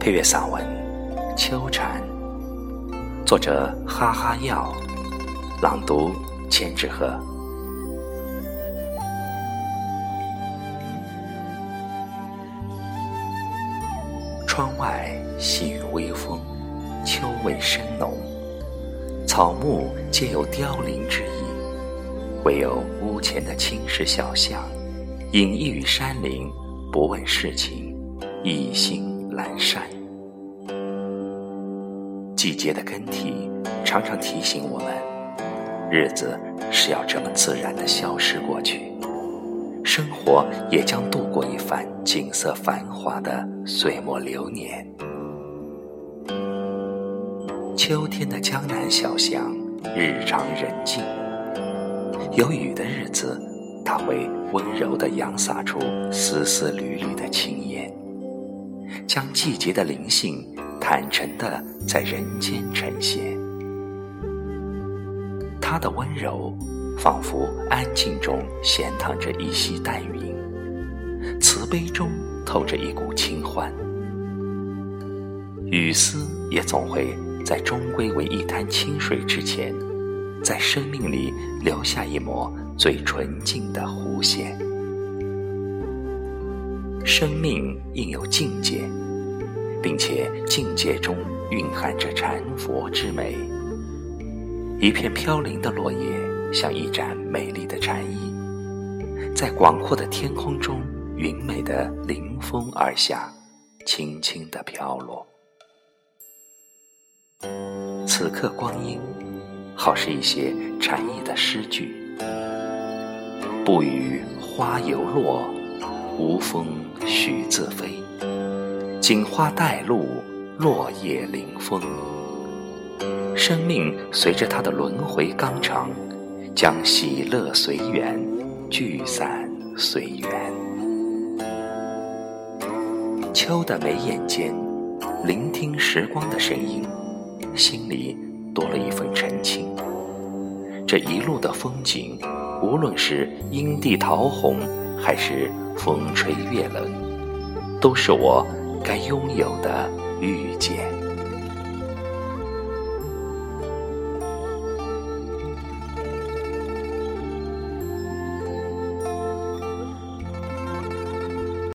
配乐散文《秋蝉》，作者哈哈药，朗读千纸鹤。窗外细雨微风，秋味深浓，草木皆有凋零之意，唯有屋前的青石小巷，隐逸于山林，不问世情，意兴阑珊。季节的更替，常常提醒我们，日子是要这么自然的消失过去，生活也将度过一番景色繁华的岁末流年。秋天的江南小巷，日常人静，有雨的日子，它会温柔地扬洒出丝丝缕缕的青烟，将季节的灵性。坦诚地在人间呈现，他的温柔，仿佛安静中闲躺着一溪淡云，慈悲中透着一股清欢。雨丝也总会在终归为一滩清水之前，在生命里留下一抹最纯净的弧线。生命应有境界。并且境界中蕴含着禅佛之美。一片飘零的落叶，像一盏美丽的禅意，在广阔的天空中匀美的临风而下，轻轻的飘落。此刻光阴，好似一些禅意的诗句。不语花犹落，无风絮自飞。锦花带露，落叶临风。生命随着它的轮回纲常，将喜乐随缘，聚散随缘。秋的眉眼间，聆听时光的声音，心里多了一份澄清。这一路的风景，无论是阴地桃红，还是风吹月冷，都是我。该拥有的遇见。